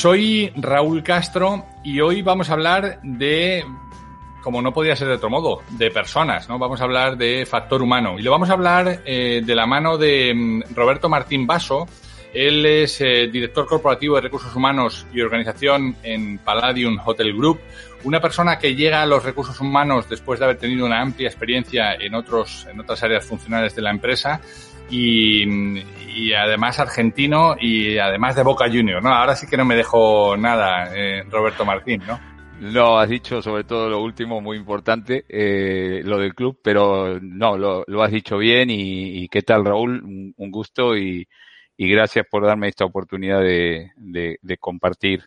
Soy Raúl Castro y hoy vamos a hablar de, como no podía ser de otro modo, de personas, ¿no? Vamos a hablar de factor humano y lo vamos a hablar eh, de la mano de mm, Roberto Martín Basso. Él es eh, director corporativo de recursos humanos y organización en Palladium Hotel Group, una persona que llega a los recursos humanos después de haber tenido una amplia experiencia en otros en otras áreas funcionales de la empresa y, además argentino y además de Boca Junior, ¿no? Ahora sí que no me dejo nada, eh, Roberto Martín, ¿no? No, has dicho sobre todo lo último, muy importante, eh, lo del club, pero no, lo, lo has dicho bien y, qué tal Raúl, un, gusto y, y, gracias por darme esta oportunidad de, de, de compartir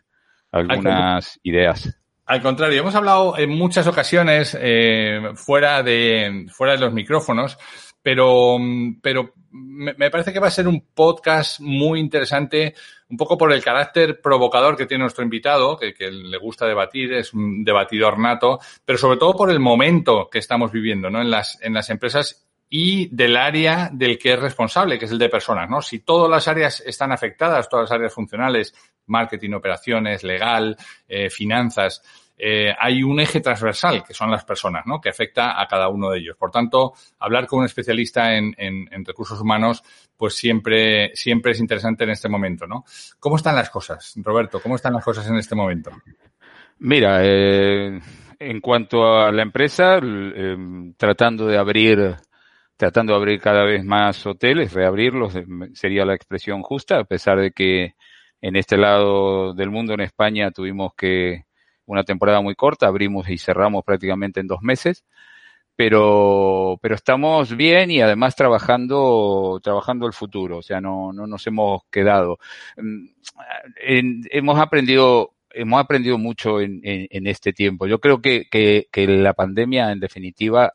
algunas ideas. Al contrario, hemos hablado en muchas ocasiones eh, fuera, de, fuera de los micrófonos pero, pero me parece que va a ser un podcast muy interesante, un poco por el carácter provocador que tiene nuestro invitado, que, le gusta debatir, es un debatidor nato, pero sobre todo por el momento que estamos viviendo, ¿no? En las, en las empresas y del área del que es responsable, que es el de personas, ¿no? Si todas las áreas están afectadas, todas las áreas funcionales, marketing, operaciones, legal, eh, finanzas, eh, hay un eje transversal, que son las personas, ¿no? Que afecta a cada uno de ellos. Por tanto, hablar con un especialista en, en, recursos humanos, pues siempre, siempre es interesante en este momento, ¿no? ¿Cómo están las cosas, Roberto? ¿Cómo están las cosas en este momento? Mira, eh, en cuanto a la empresa, eh, tratando de abrir tratando de abrir cada vez más hoteles, reabrirlos sería la expresión justa, a pesar de que en este lado del mundo, en España, tuvimos que una temporada muy corta, abrimos y cerramos prácticamente en dos meses, pero, pero estamos bien y además trabajando, trabajando el futuro, o sea, no, no nos hemos quedado. Mm, hemos aprendido hemos aprendido mucho en, en, este tiempo. Yo creo que, que, la pandemia, en definitiva,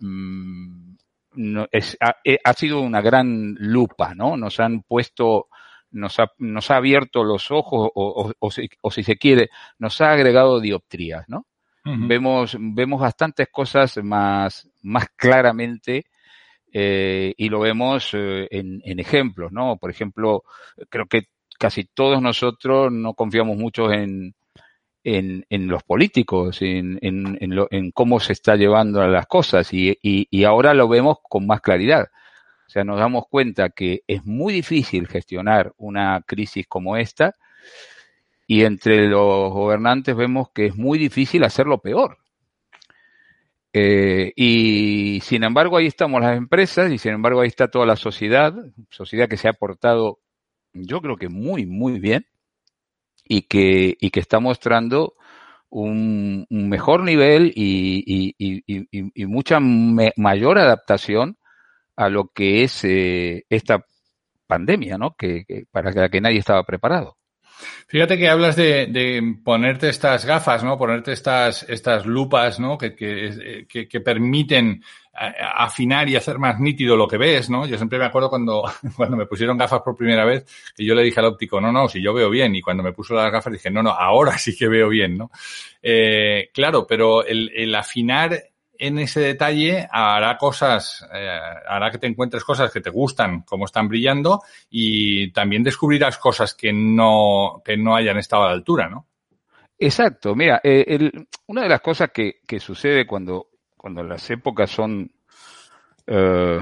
mmm, no, es, ha, ha, sido una gran lupa, ¿no? Nos han puesto nos ha, nos ha abierto los ojos o, o, o, si, o, si, se quiere, nos ha agregado dioptrías, ¿no? Uh -huh. Vemos, vemos bastantes cosas más, más claramente eh, y lo vemos eh, en, en, ejemplos, ¿no? Por ejemplo, creo que casi todos nosotros no confiamos mucho en, en, en los políticos, en, en, en, lo, en cómo se está llevando a las cosas y, y, y ahora lo vemos con más claridad. Sea, nos damos cuenta que es muy difícil gestionar una crisis como esta y entre los gobernantes vemos que es muy difícil hacerlo peor. Eh, y sin embargo ahí estamos las empresas y sin embargo ahí está toda la sociedad, sociedad que se ha portado yo creo que muy, muy bien y que, y que está mostrando un, mejor nivel y, y, y, mucha mayor adaptación a lo que es eh, esta pandemia, ¿no? Que, que, para la que nadie estaba preparado. Fíjate que hablas de, de, ponerte estas gafas, ¿no? Ponerte estas, estas lupas, ¿no? Que, que, que, que permiten afinar y hacer más nítido lo que ves, ¿no? Yo siempre me acuerdo cuando, cuando me pusieron gafas por primera vez, que yo le dije al óptico, no, no, si yo veo bien. Y cuando me puso las gafas dije, no, no, ahora sí que veo bien, ¿no? Eh, claro, pero el, el afinar en ese detalle hará cosas, eh, hará que te encuentres cosas que te gustan, como están brillando, y también descubrirás cosas que no, que no hayan estado a la altura, ¿no? Exacto. Mira, eh, una de las cosas que, que, sucede cuando, cuando las épocas son, eh,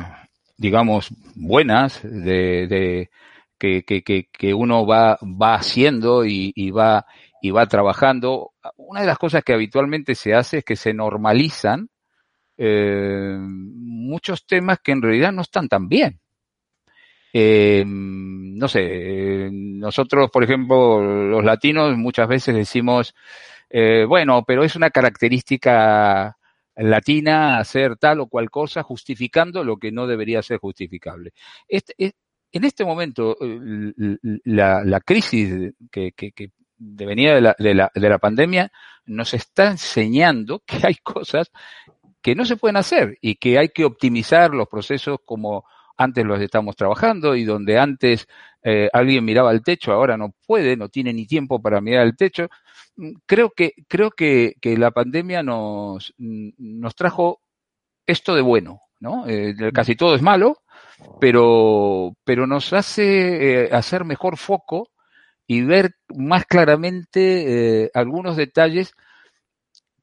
digamos, buenas, de, de que, que, que, uno va, va haciendo y, y, va, y va trabajando, una de las cosas que habitualmente se hace es que se normalizan eh, muchos temas que en realidad no están tan bien. Eh, no sé, nosotros, por ejemplo, los latinos muchas veces decimos, eh, bueno, pero es una característica latina hacer tal o cual cosa justificando lo que no debería ser justificable. Este, en este momento, la, crisis que, que, que venía de la, de, la, de la pandemia nos está enseñando que hay cosas que no se pueden hacer y que hay que optimizar los procesos como antes los estamos trabajando y donde antes eh, alguien miraba al techo, ahora no puede, no tiene ni tiempo para mirar al techo. Mm, creo que, creo que, que la pandemia nos, mm, nos trajo esto de bueno, ¿no? Eh, casi todo es malo, pero, pero nos hace eh, hacer mejor foco y ver más claramente algunos detalles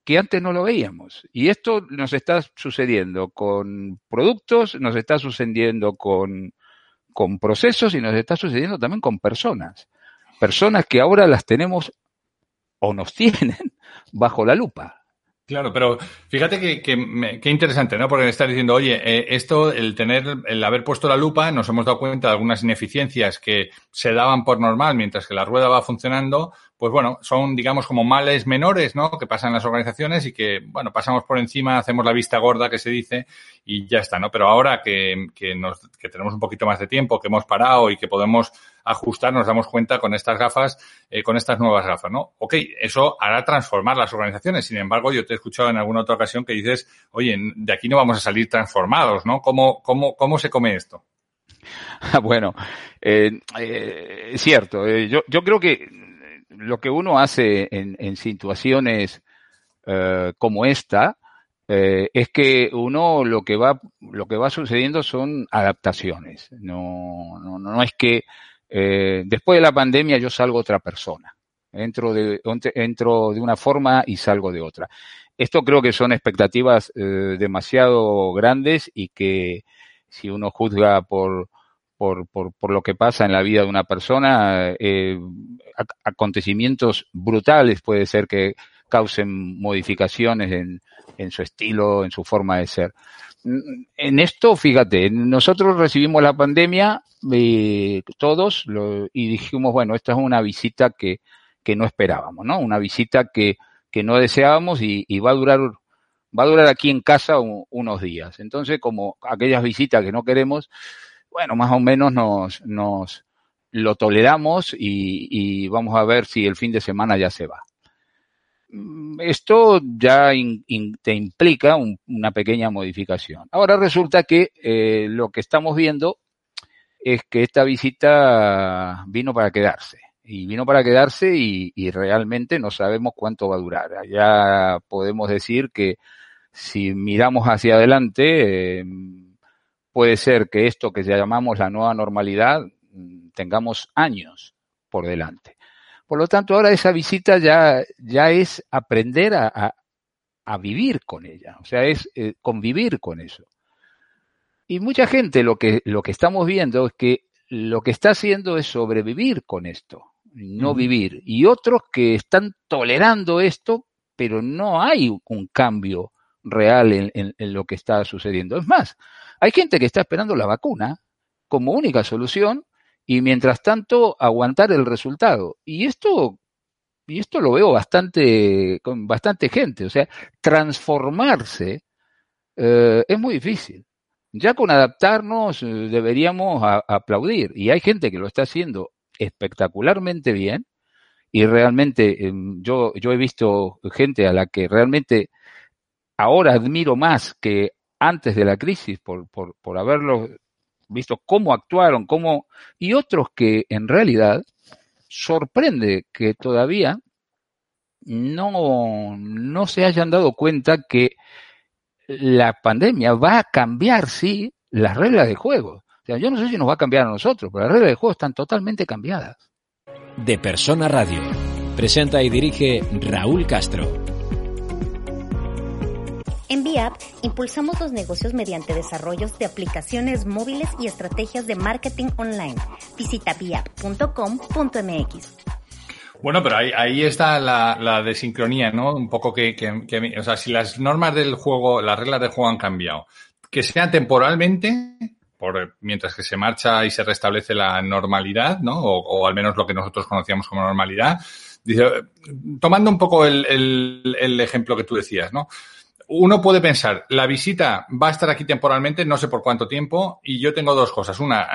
que antes no lo veíamos. Y esto nos está sucediendo con productos, nos está sucediendo con, con procesos y nos está sucediendo también con personas. Personas que ahora las tenemos o nos tienen bajo la lupa. Claro, pero fíjate que, que, interesante, ¿no? Porque estás diciendo, oye, eh, esto, el tener, el haber puesto la lupa, nos hemos dado cuenta de algunas ineficiencias que se daban por normal mientras que la rueda va funcionando, pues bueno, son, digamos, como males menores, ¿no? Que pasan en las organizaciones y que, bueno, pasamos por encima, hacemos la vista gorda que se dice y ya está, ¿no? Pero ahora que, que, nos, que tenemos un poquito más de tiempo, que hemos parado y que podemos ajustar, nos damos cuenta con estas gafas, eh, con estas nuevas gafas, ¿no? Ok, eso hará transformar las organizaciones. Sin embargo, yo te he escuchado en alguna otra ocasión que dices, oye, de aquí no vamos a salir transformados, ¿no? ¿Cómo, cómo, cómo se come esto? bueno, eh, eh, cierto. Eh, yo, yo creo que lo que uno hace en, en situaciones eh, como esta eh, es que uno lo que va lo que va sucediendo son adaptaciones. No, no, no es que eh, después de la pandemia yo salgo otra persona. Entro de, entro de una forma y salgo de otra. Esto creo que son expectativas eh, demasiado grandes y que si uno juzga por, por, por, por, lo que pasa en la vida de una persona, eh, acontecimientos brutales puede ser que causen modificaciones en, en su estilo, en su forma de ser. En esto, fíjate, nosotros recibimos la pandemia eh, todos lo, y dijimos, bueno, esta es una visita que, que no esperábamos, ¿no? Una visita que, que no deseábamos y, va a durar va a durar aquí en casa un, unos días. Entonces, como aquellas visitas que no queremos, bueno, más o menos nos, nos lo toleramos y, y vamos a ver si el fin de semana ya se va. Mm, esto ya te implica un, una pequeña modificación. Ahora resulta que eh, lo que estamos viendo es que esta visita vino para quedarse. Y vino para quedarse y, y realmente no sabemos cuánto va a durar. Ya podemos decir que si miramos hacia adelante, eh, puede ser que esto que llamamos la nueva normalidad mm, tengamos años por delante. Por lo tanto, ahora esa visita ya, ya es aprender a, a, a vivir con ella, o sea, es eh, convivir con eso. Y mucha gente lo que, lo que estamos viendo es que lo que está haciendo es sobrevivir con esto, no vivir. Y otros que están tolerando esto, pero no hay un cambio real en, en, en, lo que está sucediendo. Es más, hay gente que está esperando la vacuna como única solución y mientras tanto aguantar el resultado. Y esto, y esto lo veo bastante, con bastante gente. O sea, transformarse eh, es muy difícil. Ya con adaptarnos eh, deberíamos aplaudir. Y hay gente que lo está haciendo espectacularmente bien. Y realmente eh, yo, yo he visto gente a la que realmente ahora admiro más que antes de la crisis por, por, por haberlo visto cómo actuaron, cómo, y otros que en realidad sorprende que todavía no, no se hayan dado cuenta que la pandemia va a cambiar, sí, las reglas de juego. Yo no sé si nos va a cambiar a nosotros, pero las reglas de juego están totalmente cambiadas. De Persona Radio. Presenta y dirige Raúl Castro. En VIAP impulsamos los negocios mediante desarrollos de aplicaciones móviles y estrategias de marketing online. Visita viap.com.mx. Bueno, pero ahí, está la, desincronía, ¿no? Un poco que, o sea, si las normas del juego, las reglas del juego han cambiado, que sea temporalmente, por, mientras que se marcha y se restablece la normalidad, ¿no? O, o al menos lo que nosotros conocíamos como normalidad. Dice, tomando un poco el ejemplo que tú decías, ¿no? Uno puede pensar, la visita va a estar aquí temporalmente, no sé por cuánto tiempo, y yo tengo dos cosas. Una,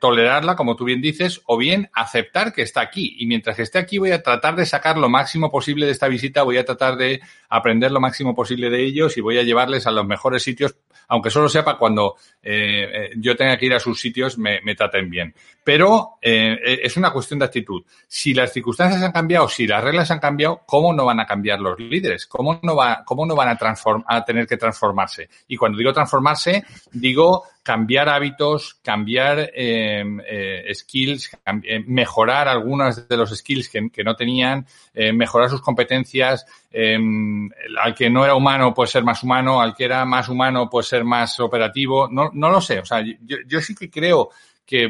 tolerarla, como tú bien dices, o bien aceptar que está aquí. Y mientras que esté aquí voy a tratar de sacar lo máximo posible de esta visita, voy a tratar de aprender lo máximo posible de ellos y voy a llevarles a los mejores sitios, aunque solo sea para cuando eh, yo tenga que ir a sus sitios, me, me traten bien. Pero eh, es una cuestión de actitud. Si las circunstancias han cambiado, si las reglas han cambiado, ¿cómo no van a cambiar los líderes? ¿Cómo no, va, cómo no van a transformar? A tener que transformarse. Y cuando digo transformarse, digo cambiar hábitos, cambiar eh, eh, skills, cambiar, mejorar algunos de los skills que, que no tenían, eh, mejorar sus competencias. al que no era humano, puede ser más humano, al que era más humano, puede ser más operativo. No, no lo sé. O sea, yo, yo sí que creo que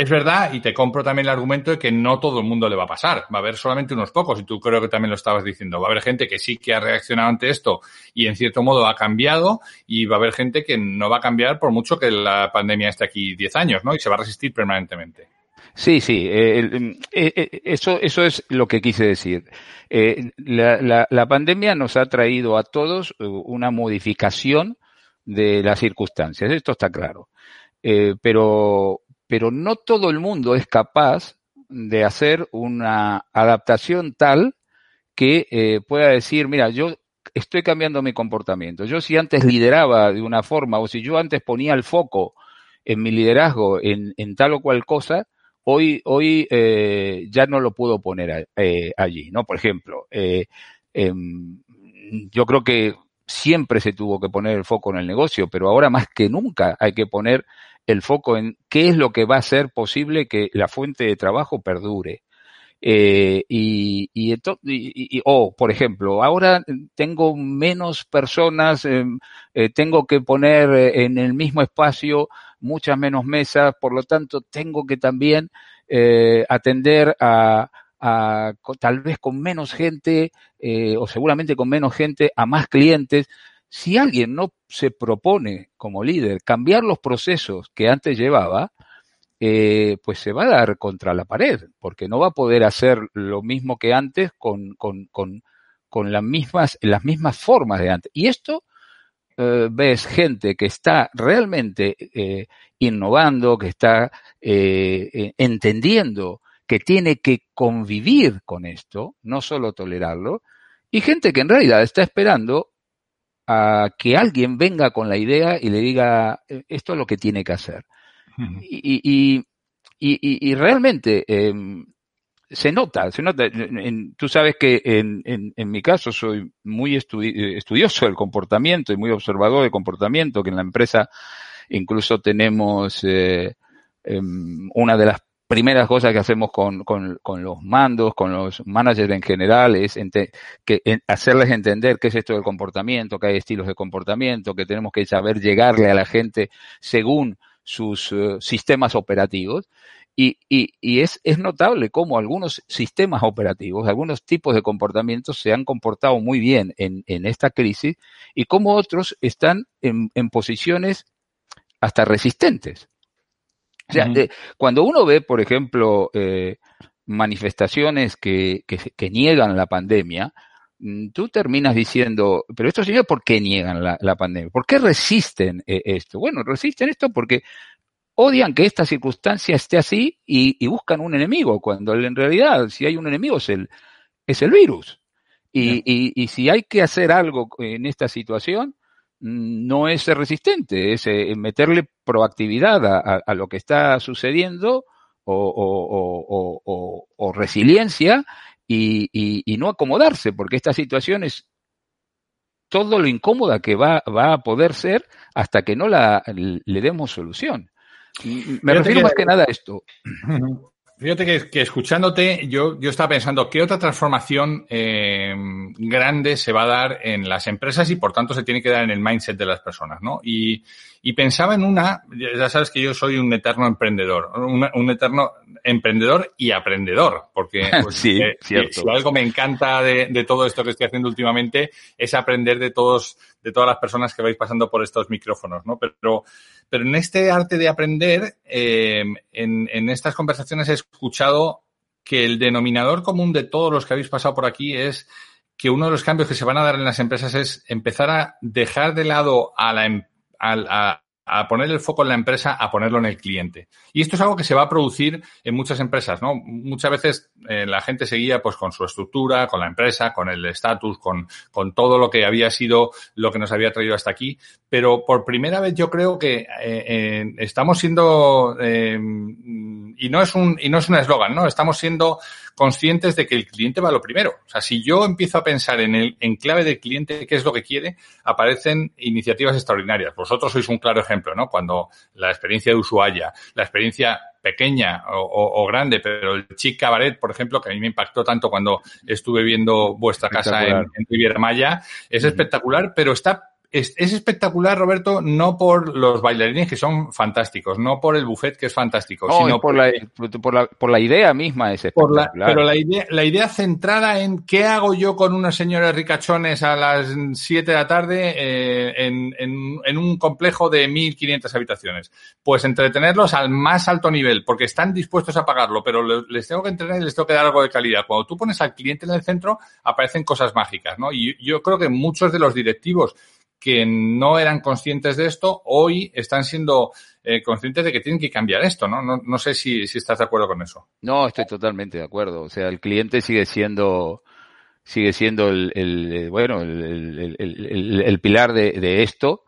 es verdad, y te compro también el argumento de que no todo el mundo le va a pasar. Va a haber solamente unos pocos, y tú creo que también lo estabas diciendo. Va a haber gente que sí que ha reaccionado ante esto y en cierto modo ha cambiado, y va a haber gente que no va a cambiar por mucho que la pandemia esté aquí 10 años, ¿no? Y se va a resistir permanentemente. Sí, sí, eh, eh, eso, eso es lo que quise decir. Eh, la, la, pandemia nos ha traído a todos una modificación de las circunstancias, esto está claro. Eh, pero pero no todo el mundo es capaz de hacer una adaptación tal que eh, pueda decir, mira, yo estoy cambiando mi comportamiento. Yo si antes lideraba de una forma o si yo antes ponía el foco en mi liderazgo en, en tal o cual cosa, hoy, hoy eh, ya no lo puedo poner eh, allí, ¿no? Por ejemplo, eh, yo creo que siempre se tuvo que poner el foco en el negocio, pero ahora más que nunca hay que poner el foco en qué es lo que va a hacer posible que la fuente de trabajo perdure. Eh, y, y, oh, por ejemplo, ahora tengo menos personas, eh, eh, tengo que poner en el mismo espacio muchas menos mesas, por lo tanto, tengo que también eh, atender a, tal vez con menos gente, eh, o seguramente con menos gente, a más clientes. Si alguien no se propone como líder cambiar los procesos que antes llevaba, eh, pues se va a dar contra la pared, porque no va a poder hacer lo mismo que antes con, con, con, con las, mismas, las mismas formas de antes. Y esto eh, ves gente que está realmente eh, innovando, que está eh, entendiendo que tiene que convivir con esto, no solo tolerarlo, y gente que en realidad está esperando a que alguien venga con la idea y le diga esto es lo que tiene que hacer. Uh -huh. y, y, y, y, realmente eh, se nota, se nota. En, tú sabes que en, en, en, mi caso soy muy estudi estudioso del comportamiento y muy observador del comportamiento, que en la empresa incluso tenemos eh, eh, una de las primeras cosas que hacemos con, con, los mandos, con los managers en general, es que, hacerles entender qué es esto del comportamiento, que hay estilos de comportamiento, que tenemos que saber llegarle a la gente según sus uh, sistemas operativos. Y, y, y es, es, notable cómo algunos sistemas operativos, algunos tipos de comportamientos se han comportado muy bien en, en esta crisis y cómo otros están en, en posiciones hasta resistentes. O sea, uh -huh. cuando uno ve, por ejemplo, eh, manifestaciones que, que, que, niegan la pandemia, mm, tú terminas diciendo, pero estos señores, ¿por qué niegan la, la pandemia? ¿Por qué resisten eh, esto? Bueno, resisten esto porque odian que esta circunstancia esté así y, y, buscan un enemigo, cuando en realidad si hay un enemigo es el, es el virus. Y, y, y si hay que hacer algo en esta situación, no es ser resistente, es eh, meterle proactividad a, a, a, lo que está sucediendo o, o, o, o resiliencia y, y, y, no acomodarse, porque esta situación es todo lo incómoda que va, va a poder ser hasta que no la, le demos solución. Me refiero más que nada a esto. Fíjate que, escuchándote, yo, yo estaba pensando qué otra transformación eh, grande se va a dar en las empresas y por tanto se tiene que dar en el mindset de las personas, ¿no? Y, y pensaba en una, ya sabes que yo soy un eterno emprendedor, un, eterno emprendedor y aprendedor, porque pues, sí, eh, cierto. si algo me encanta de, de, todo esto que estoy haciendo últimamente es aprender de todos, de todas las personas que vais pasando por estos micrófonos, ¿no? Pero, pero en este arte de aprender, eh, en, en estas conversaciones he escuchado que el denominador común de todos los que habéis pasado por aquí es que uno de los cambios que se van a dar en las empresas es empezar a dejar de lado a la, em, a, a poner el foco en la empresa, a ponerlo en el cliente. Y esto es algo que se va a producir en muchas empresas, ¿no? Muchas veces eh, la gente seguía pues con su estructura, con la empresa, con el estatus, con, con todo lo que había sido lo que nos había traído hasta aquí. Pero por primera vez yo creo que eh, eh, estamos siendo, y no es un, y no es un eslogan, ¿no? Estamos siendo conscientes de que el cliente va lo primero. O sea, si yo empiezo a pensar en el en clave del cliente, qué es lo que quiere, aparecen iniciativas extraordinarias. Vosotros sois un claro ejemplo, ¿no? Cuando la experiencia de Ushuaia, la experiencia pequeña o, grande, pero el Chic Cabaret, por ejemplo, que a mí me impactó tanto cuando estuve viendo vuestra casa en, en Riviera Maya, es espectacular, pero está es, espectacular, Roberto, no por los bailarines que son fantásticos, no por el buffet que es fantástico, sino por, la, por, la, idea misma es espectacular. pero la idea, la idea centrada en qué hago yo con unos señores ricachones a las 7 de la tarde eh, en, en, un complejo de 1.500 habitaciones. Pues entretenerlos al más alto nivel, porque están dispuestos a pagarlo, pero les tengo que entretener y les tengo que dar algo de calidad. Cuando tú pones al cliente en el centro, aparecen cosas mágicas, ¿no? Y yo creo que muchos de los directivos que no eran conscientes de esto, hoy están siendo eh, conscientes de que tienen que cambiar esto, ¿no? No, no sé si, si, estás de acuerdo con eso. No, estoy totalmente de acuerdo. O sea, el cliente sigue siendo sigue siendo el, el bueno el, el, el pilar de, de, esto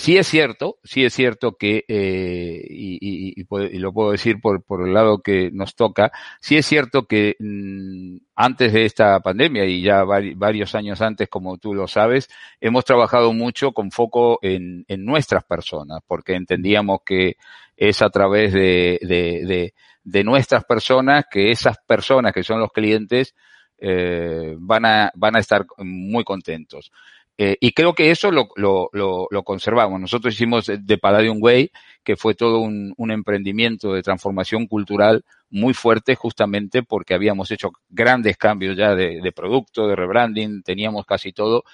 Sí es cierto, sí es cierto que, eh, y, y, y, lo puedo decir por, por el lado que nos toca, sí es cierto que mmm, antes de esta pandemia y ya varios años antes, como tú lo sabes, hemos trabajado mucho con foco en, nuestras personas, porque entendíamos que es a través de, de, de, de nuestras personas que esas personas que son los clientes eh, van, a, van a estar muy contentos. Eh, y creo que eso lo, lo, lo, lo, conservamos. Nosotros hicimos The Palladium Way, que fue todo un, emprendimiento de transformación cultural muy fuerte, justamente porque habíamos hecho grandes cambios ya de, de producto, de rebranding, teníamos casi todo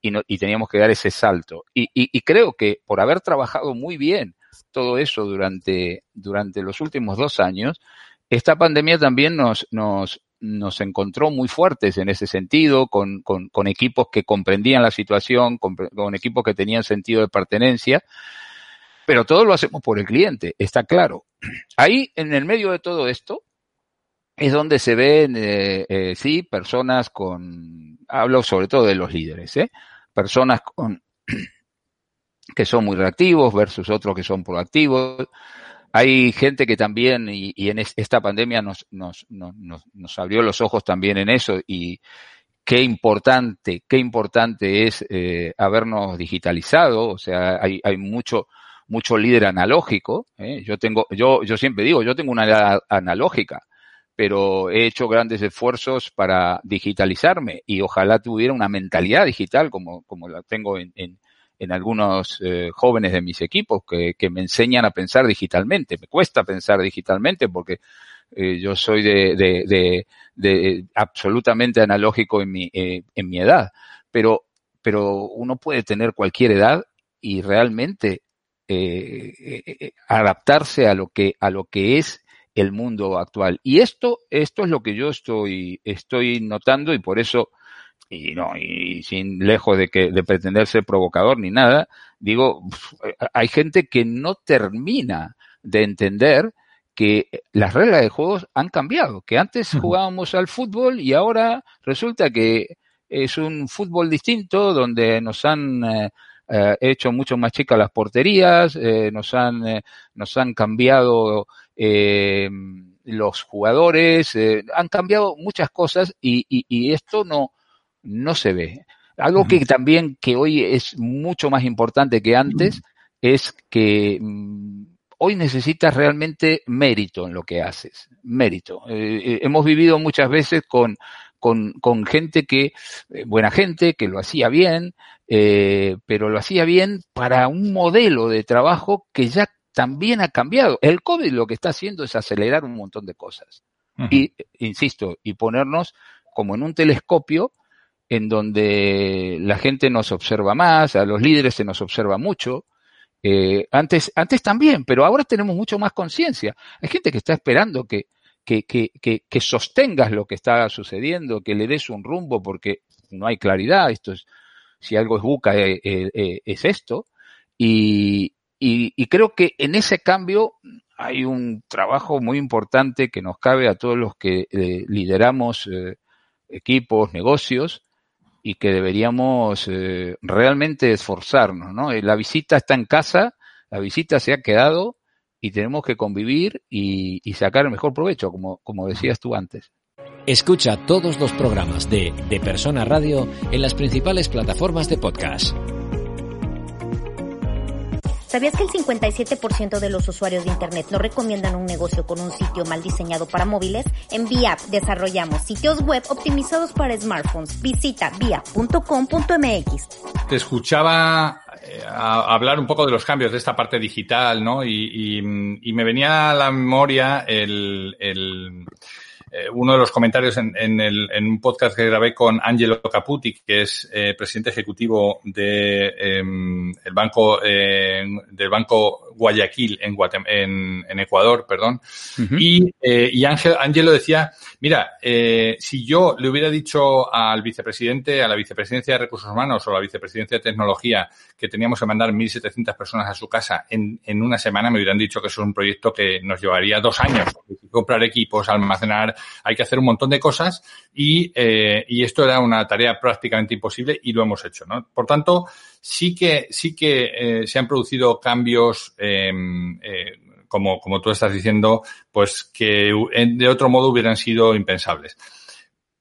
y, no, y teníamos que dar ese salto. Y, y, y, creo que por haber trabajado muy bien todo eso durante, durante los últimos dos años, esta pandemia también nos, nos, nos encontró muy fuertes en ese sentido, con, con, con equipos que comprendían la situación, con, con, equipos que tenían sentido de pertenencia, pero todo lo hacemos por el cliente, está claro. Ahí, en el medio de todo esto, es donde se ven, eh, eh, sí, personas con, hablo sobre todo de los líderes, ¿eh? personas con, que son muy reactivos versus otros que son proactivos, hay gente que también, y, en es, esta pandemia nos, nos, nos, nos, abrió los ojos también en eso, y qué importante, qué importante es eh, habernos digitalizado, o sea, hay, hay mucho, mucho líder analógico, ¿eh? yo tengo, yo, yo siempre digo, yo tengo una edad analógica, pero he hecho grandes esfuerzos para digitalizarme y ojalá tuviera una mentalidad digital como, como la tengo en, en, en algunos eh, jóvenes de mis equipos que, que, me enseñan a pensar digitalmente. Me cuesta pensar digitalmente porque eh, yo soy de, de, de, de, absolutamente analógico en mi, eh, en mi edad, pero, pero uno puede tener cualquier edad y realmente eh, eh, adaptarse a lo que, a lo que es el mundo actual. Y esto, esto es lo que yo estoy, estoy notando y por eso y no, y sin lejos de que, de pretender ser provocador ni nada, digo, hay gente que no termina de entender que las reglas de juegos han cambiado, que antes jugábamos al fútbol y ahora resulta que es un fútbol distinto donde nos han eh, eh, hecho mucho más chicas las porterías, eh, nos han eh, nos han cambiado eh, los jugadores, han cambiado muchas cosas y, y, y esto no no se ve. Algo que también que hoy es mucho más importante que antes es que mm, hoy necesitas realmente mérito en lo que haces, mérito. Hemos vivido muchas veces con, con, con gente que, eh, buena gente, que lo hacía bien, pero lo hacía bien para un modelo de trabajo que ya también ha cambiado. El COVID lo que está haciendo es acelerar un montón de cosas. Y, insisto, y ponernos como en un telescopio en donde la gente nos observa más, a los líderes se nos observa mucho, eh, antes, antes también, pero ahora tenemos mucho más conciencia. Hay gente que está esperando que, que, que, que, sostengas lo que está sucediendo, que le des un rumbo, porque no hay claridad. Esto es, si algo es buca, eh, eh, es esto. Y, y, y, creo que en ese cambio hay un trabajo muy importante que nos cabe a todos los que lideramos equipos, negocios, y que deberíamos eh, realmente esforzarnos, ¿no? Eh, la visita está en casa, la visita se ha quedado y tenemos que convivir y, sacar el mejor provecho, como, como decías tú antes. Escucha todos los programas de De Persona Radio en las principales plataformas de podcast. ¿Sabías que el 57% de los usuarios de Internet no recomiendan un negocio con un sitio mal diseñado para móviles? En VIAP desarrollamos sitios web optimizados para smartphones. Visita via.com.mx. Te escuchaba eh, hablar un poco de los cambios de esta parte digital, ¿no? Y, y, me venía a la memoria el, el eh, uno de los comentarios en, en, el, en, un podcast que grabé con Angelo Caputi, que es eh, presidente ejecutivo de, eh, el banco, eh, del Banco Guayaquil en, en, en Ecuador, perdón. Uh -huh. Y, eh, y Ángel, Angelo decía, mira, eh, si yo le hubiera dicho al vicepresidente, a la vicepresidencia de Recursos Humanos o a la vicepresidencia de Tecnología que teníamos que mandar 1.700 personas a su casa en, en una semana, me hubieran dicho que eso es un proyecto que nos llevaría dos años. Comprar equipos, almacenar, hay que hacer un montón de cosas y, eh, y esto era una tarea prácticamente imposible y lo hemos hecho, ¿no? Por tanto, sí que, sí que eh, se han producido cambios eh, eh, como, como tú estás diciendo, pues que de otro modo hubieran sido impensables.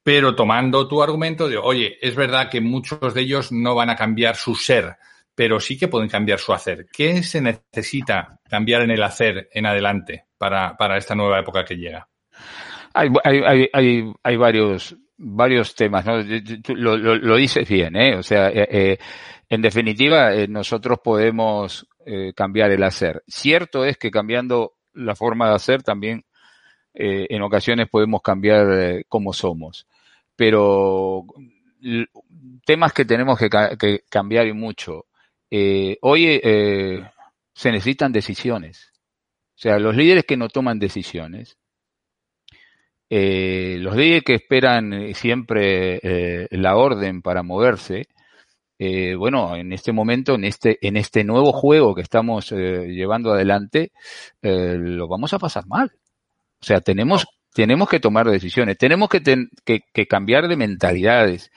Pero tomando tu argumento de, oye, es verdad que muchos de ellos no van a cambiar su ser, pero sí que pueden cambiar su hacer. ¿Qué se necesita cambiar en el hacer en adelante para, para esta nueva época que llega? Hay, hay, hay, hay varios, varios temas, ¿no? Lo, dices bien, ¿eh? O sea, eh, eh, en definitiva, eh, nosotros podemos cambiar el hacer. Cierto es que cambiando la forma de hacer también en ocasiones podemos cambiar cómo somos. Pero temas que tenemos que, que cambiar y mucho. Hoy se necesitan decisiones. O sea, los líderes que no toman decisiones, eh, los líderes que esperan siempre eh, la orden para moverse, eh, bueno, en este momento, en este, en este nuevo juego que estamos eh, llevando adelante, eh, lo vamos a pasar mal. O sea, tenemos, tenemos que tomar decisiones, tenemos que, ten, que, que cambiar de mentalidades.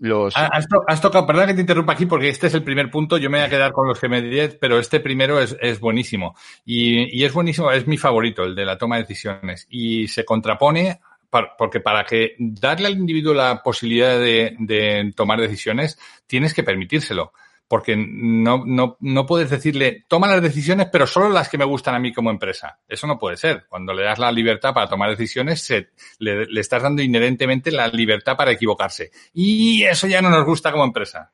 Los... has, to has, tocado, perdón que te interrumpa aquí porque este es el primer punto, yo me voy a quedar con los que me diré, pero este primero es, es buenísimo. Y, y, es buenísimo, es mi favorito, el de la toma de decisiones. Y se contrapone porque para que darle al individuo la posibilidad de, de tomar decisiones, tienes que permitírselo porque no, no, no puedes decirle, toma las decisiones, pero solo las que me gustan a mí como empresa. Eso no puede ser. Cuando le das la libertad para tomar decisiones, se, le, estás dando inherentemente la libertad para equivocarse. Y eso ya no nos gusta como empresa.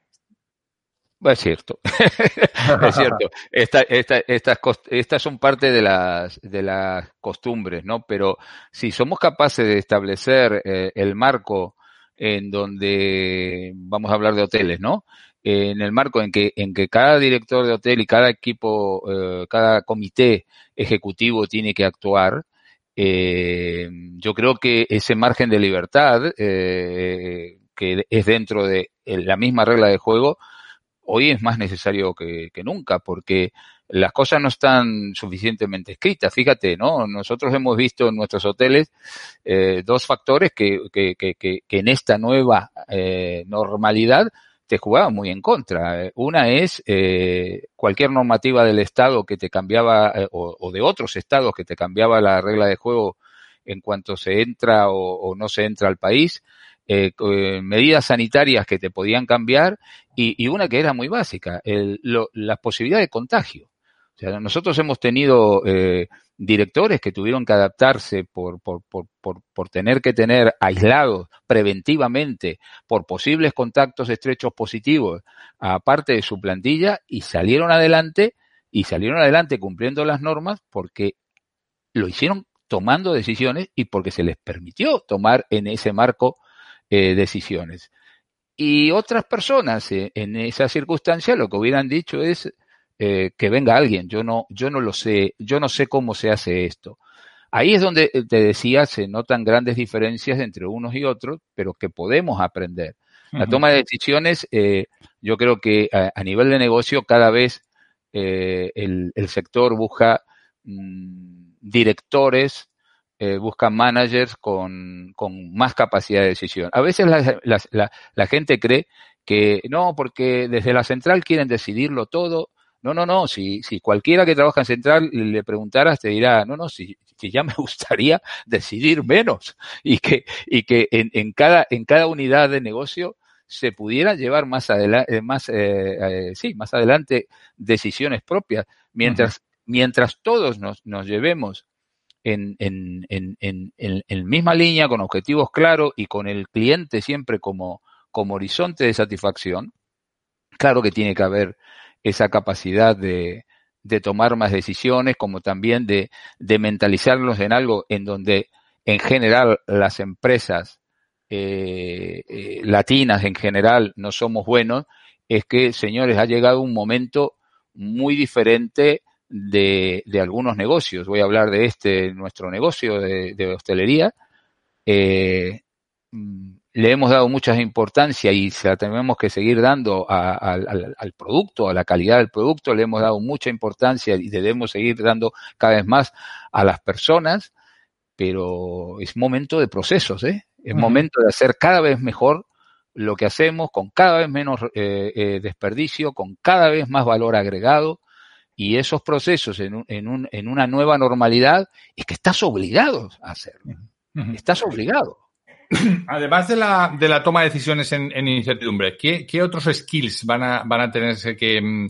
Es cierto, es cierto. Esta, estas, estas son parte de las, de las costumbres, ¿no? Pero si somos capaces de establecer eh, el marco en donde vamos a hablar de hoteles, ¿no? Eh, en el marco en que, en que cada director de hotel y cada equipo, eh, cada comité ejecutivo tiene que actuar, eh, yo creo que ese margen de libertad que es dentro de la misma regla de juego, hoy es más necesario que, nunca, porque las cosas no están suficientemente escritas. Fíjate, ¿no? Nosotros hemos visto en nuestros hoteles eh, dos factores que, que, en esta nueva eh, normalidad te jugaban muy en contra. Una es eh, cualquier normativa del Estado que te cambiaba, eh, o, o, de otros estados que te cambiaba la regla de juego en cuanto se entra o, no se entra al país eh, medidas sanitarias que te podían cambiar y, una que era muy básica, el, la posibilidad de contagio. O sea, nosotros hemos tenido eh, directores que tuvieron que adaptarse por, por, por, por, tener que tener aislados preventivamente por posibles contactos estrechos positivos a parte de su plantilla y salieron adelante y salieron adelante cumpliendo las normas porque lo hicieron tomando decisiones y porque se les permitió tomar en ese marco eh, decisiones. Y otras personas eh, en esa circunstancia lo que hubieran dicho es eh, que venga alguien, yo no, yo no lo sé, yo no sé cómo se hace esto. Ahí es donde te decía, se notan grandes diferencias entre unos y otros, pero que podemos aprender. La toma de decisiones, yo creo que a, nivel de negocio cada vez el, el, sector busca mm, directores, eh, buscan managers con, con, más capacidad de decisión. A veces la, la, la, gente cree que no, porque desde la central quieren decidirlo todo. No, no, no, si, si cualquiera que trabaja en central le preguntaras te dirá, no, no, si, si ya me gustaría decidir menos y que, y que en, en, cada, en cada unidad de negocio se pudiera llevar más adelante, eh, más, eh, eh, sí, más adelante decisiones propias, mientras, mientras todos nos, nos llevemos en, en, en, en, en misma línea, con objetivos claros y con el cliente siempre como, como horizonte de satisfacción, claro que tiene que haber esa capacidad de, de tomar más decisiones, como también de, de mentalizarnos en algo en donde en general las empresas eh, eh, latinas en general no somos buenos, es que, señores, ha llegado un momento muy diferente de, de, algunos negocios. Voy a hablar de este, nuestro negocio de, de hostelería. Eh, le hemos dado mucha importancia y se la tenemos que seguir dando a, a, al, al, producto, a la calidad del producto, le hemos dado mucha importancia y debemos seguir dando cada vez más a las personas, pero es momento de procesos, ¿eh? Es momento de hacer cada vez mejor lo que hacemos, con cada vez menos eh, eh, desperdicio, con cada vez más valor agregado, y esos procesos en, un, en, un, en una nueva normalidad es que estás obligado a hacerlo. Estás obligado. Además de la, de la toma de decisiones en, incertidumbre, ¿qué, ¿qué, otros skills van a, van a tenerse que,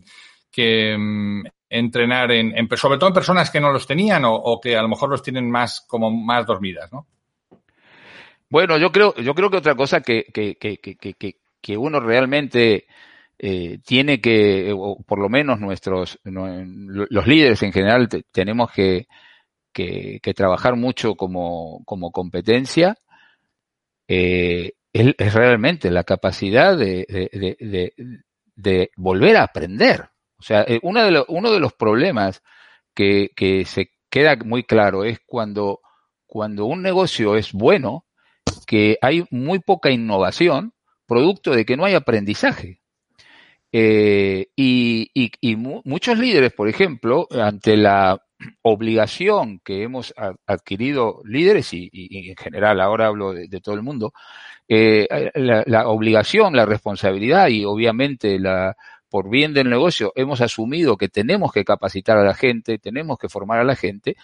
que mm, entrenar en, sobre todo en personas que no los tenían o, que a lo mejor los tienen más como más dormidas, ¿no? Bueno, yo creo, yo creo que otra cosa que, que, que, que, uno realmente eh, tiene que, o por lo menos nuestros, los líderes en general tenemos que, que, que, trabajar mucho como, como competencia, eh, es, realmente la capacidad de, de, volver a aprender. O sea, eh, uno, de uno de los problemas que, que se queda muy claro es cuando, cuando un negocio es bueno, que hay muy poca innovación, producto de que no hay aprendizaje. Eh, y, y, y mu muchos líderes, por ejemplo, ante la obligación que hemos adquirido líderes y, y, en general ahora hablo de, de todo el mundo, eh, la, la, obligación, la responsabilidad y obviamente la por bien del negocio hemos asumido que tenemos que capacitar a la gente, tenemos que formar a la gente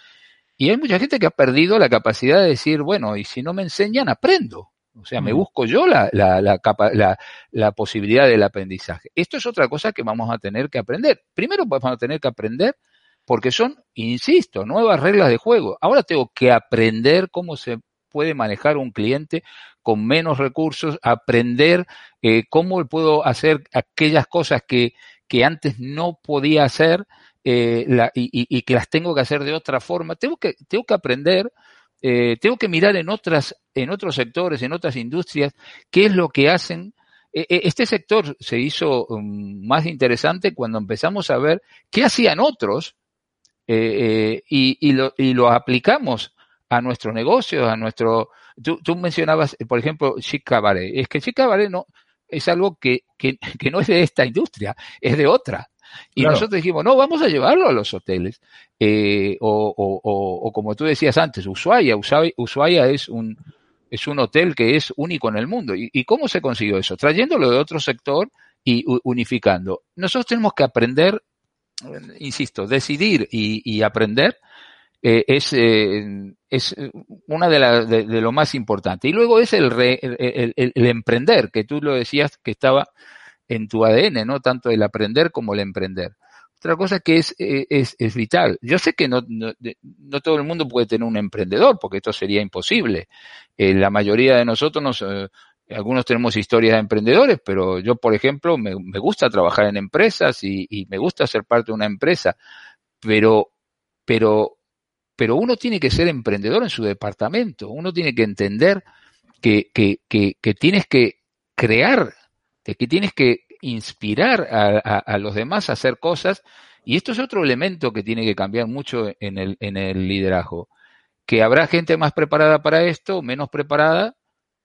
y hay mucha gente que ha perdido la capacidad de decir, bueno, y si no me enseñan, aprendo. O sea, me busco yo la, la, la, la, la posibilidad del aprendizaje. Esto es otra cosa que vamos a tener que aprender. Primero vamos a tener que aprender porque son, insisto, nuevas reglas de juego. Ahora tengo que aprender cómo se puede manejar un cliente con menos recursos, aprender eh, cómo puedo hacer aquellas cosas que, que antes no podía hacer eh, y, que las tengo que hacer de otra forma. Tengo que, tengo que aprender, eh, tengo que mirar en otras, en otros sectores, en otras industrias, qué es lo que hacen. Eh, este sector se hizo um, más interesante cuando empezamos a ver qué hacían otros eh, y, y, lo, y lo aplicamos a nuestro negocio, a nuestro... Tú, tú mencionabas, por ejemplo, Chic Cabaret. Es que Chic Cabaret no, es algo que, que, que no es de esta industria, es de otra. Y claro. nosotros dijimos, no, vamos a llevarlo a los hoteles. Eh, o, o, o, o, como tú decías antes, Ushuaia. Ushuaia, Ushuaia es, un, es un hotel que es único en el mundo. ¿Y, ¿Y, cómo se consiguió eso? Trayéndolo de otro sector y unificando. Nosotros tenemos que aprender, insisto, decidir y, aprender. Eh, es, eh, es una de, de, lo más importante. Y luego es el, el, el, emprender, que tú lo decías que estaba en tu ADN, ¿no? Tanto el aprender como el emprender. Otra cosa que es, eh, es, es vital. Yo sé que no, no, todo el mundo puede tener un emprendedor, porque esto sería imposible. Eh, la mayoría de nosotros nos, eh, algunos tenemos historias de emprendedores, pero yo, por ejemplo, me, gusta trabajar en empresas y, me gusta ser parte de una empresa, pero, pero, pero uno tiene que ser emprendedor en su departamento, uno tiene que entender que, que, que, que tienes que crear, que tienes que inspirar a, los demás a hacer cosas, y esto es otro elemento que tiene que cambiar mucho en el, en el liderazgo, que habrá gente más preparada para esto, menos preparada,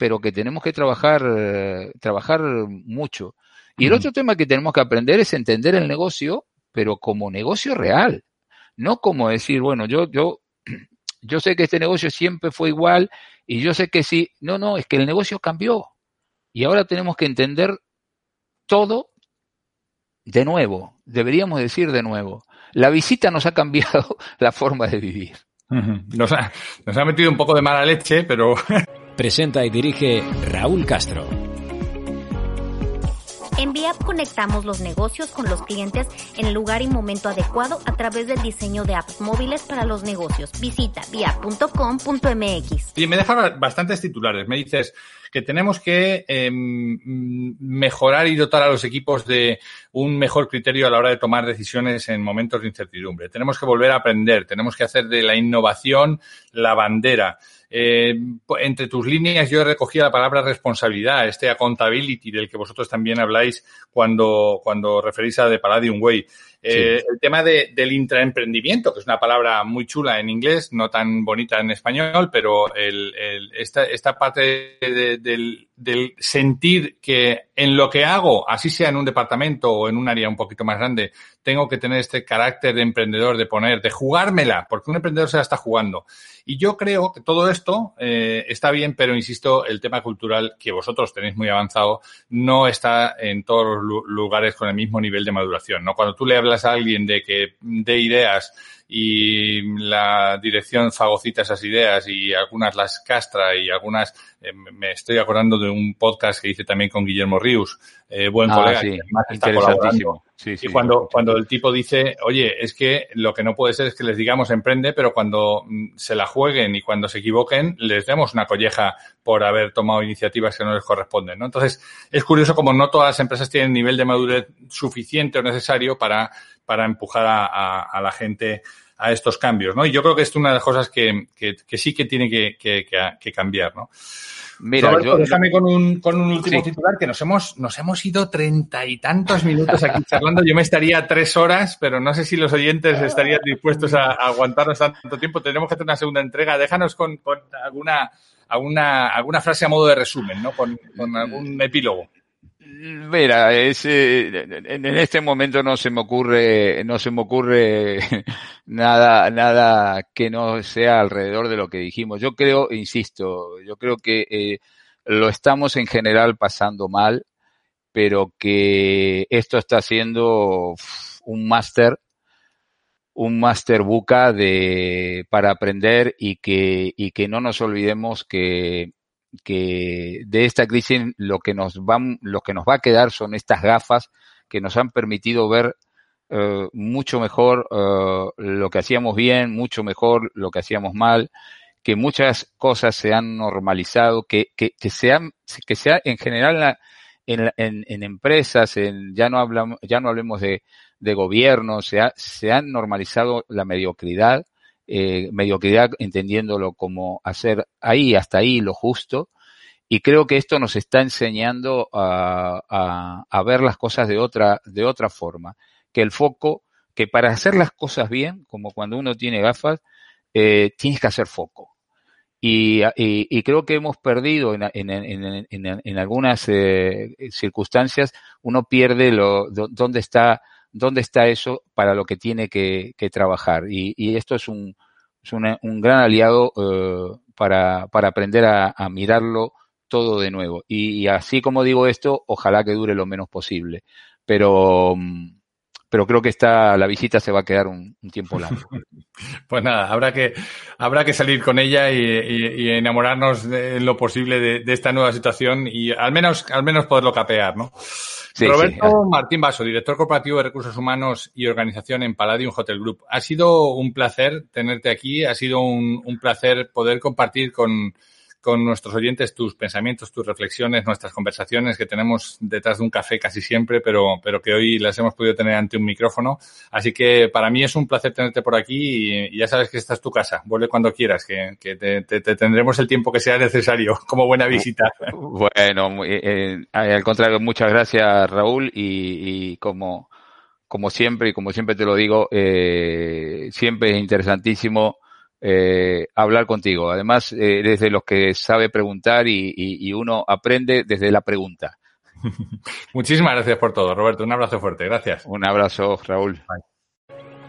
pero que tenemos que trabajar, eh, trabajar mucho. Y el otro tema que tenemos que aprender es entender el negocio, pero como negocio real, no como decir, bueno, yo, yo, yo sé que este negocio siempre fue igual y yo sé que sí, no, no, es que el negocio cambió y ahora tenemos que entender todo de nuevo, deberíamos decir de nuevo. La visita nos ha cambiado la forma de vivir. Nos ha, nos ha metido un poco de mala leche, pero presenta y dirige Raúl Castro. En VIAP conectamos los negocios con los clientes en el lugar y momento adecuado a través del diseño de apps móviles para los negocios. Visita viap.com.mx. Y me deja bastantes titulares. Me dices que tenemos que eh, mejorar y dotar a los equipos de un mejor criterio a la hora de tomar decisiones en momentos de incertidumbre. Tenemos que volver a aprender. Tenemos que hacer de la innovación la bandera. Eh, entre tus líneas yo he recogido la palabra responsabilidad, este accountability del que vosotros también habláis cuando, cuando referís a The Palladium Way. Eh. El tema de, del intraemprendimiento, que es una palabra muy chula en inglés, no tan bonita en español, pero el, esta, esta parte de, del, del sentir que en lo que hago, así sea en un departamento o en un área un poquito más grande, tengo que tener este carácter de emprendedor, de poner, de jugármela, porque un emprendedor se la está jugando. Y yo creo que todo esto eh, está bien, pero insisto, el tema cultural que vosotros tenéis muy avanzado no está en todos los lugares con el mismo nivel de maduración. ¿no? Cuando tú le hablas a alguien de que de ideas y la dirección fagocita esas ideas y algunas las castra y algunas eh, me estoy acordando de un podcast que hice también con Guillermo Rius, eh, buen ah, colega, sí, que además está colaborando. Sí, sí, y cuando, cuando el tipo dice, oye, es que lo que no puede ser es que les digamos emprende, pero cuando se la jueguen y cuando se equivoquen, les demos una colleja por haber tomado iniciativas que no les corresponden, ¿no? Entonces, es curioso como no todas las empresas tienen nivel de madurez suficiente o necesario para, para empujar a, a, a la gente a estos cambios, ¿no? Y yo creo que es una de las cosas que, que, que sí que tiene que, que, que cambiar, ¿no? Mira, Roberto, yo, déjame con un, con un último sí. titular que nos hemos, nos hemos ido treinta y tantos minutos aquí charlando. Yo me estaría tres horas, pero no sé si los oyentes estarían dispuestos a, a aguantarnos tanto tiempo. Tenemos que hacer una segunda entrega. Déjanos con, con alguna, alguna, alguna frase a modo de resumen, ¿no? Con, con algún epílogo. Mira, es, eh, en este momento no se me ocurre, no se me ocurre nada, nada que no sea alrededor de lo que dijimos. Yo creo, insisto, yo creo que eh, lo estamos en general pasando mal, pero que esto está siendo un máster, un máster buca de, para aprender y que, y que no nos olvidemos que que de esta crisis lo que nos va, lo que nos va a quedar son estas gafas que nos han permitido ver uh, mucho mejor uh, lo que hacíamos bien, mucho mejor lo que hacíamos mal, que muchas cosas se han normalizado, que, que, que sean, que sea en general en, en, en empresas, en, ya no hablamos, ya no hablemos de, de gobierno, se, ha, se han normalizado la mediocridad, eh, mediocridad entendiéndolo como hacer ahí hasta ahí lo justo. Y creo que esto nos está enseñando a, a, ver las cosas de otra, de otra forma. Que el foco, que para hacer las cosas bien, como cuando uno tiene gafas, eh, tienes que hacer foco. Y, y, y, creo que hemos perdido en, en, en, en algunas eh, circunstancias, uno pierde lo, dónde está dónde está eso para lo que tiene que, trabajar. Y, y, esto es un, es un gran aliado eh, para, para aprender a, a, mirarlo todo de nuevo. Y, y, así como digo esto, ojalá que dure lo menos posible. Pero, pero creo que esta, la visita se va a quedar un, tiempo largo. Pues nada, habrá que, habrá que salir con ella y, enamorarnos en lo posible de, esta nueva situación y al menos, al menos poderlo capear, ¿no? Roberto Martín Vaso, director corporativo de recursos humanos y organización en Palladium Hotel Group. Ha sido un placer tenerte aquí, ha sido un placer poder compartir con, con nuestros oyentes tus pensamientos, tus reflexiones, nuestras conversaciones que tenemos detrás de un café casi siempre, pero, pero que hoy las hemos podido tener ante un micrófono. Así que para mí es un placer tenerte por aquí y, ya sabes que esta es tu casa. Vuelve cuando quieras, que, te, te, tendremos el tiempo que sea necesario como buena visita. Bueno, eh, eh, al contrario, muchas gracias Raúl y, y como, como siempre y como siempre te lo digo, eh, siempre es interesantísimo eh, hablar contigo. Además, eh, eres de los que sabe preguntar y, uno aprende desde la pregunta. Muchísimas gracias por todo, Roberto. Un abrazo fuerte. Gracias. Un abrazo, Raúl.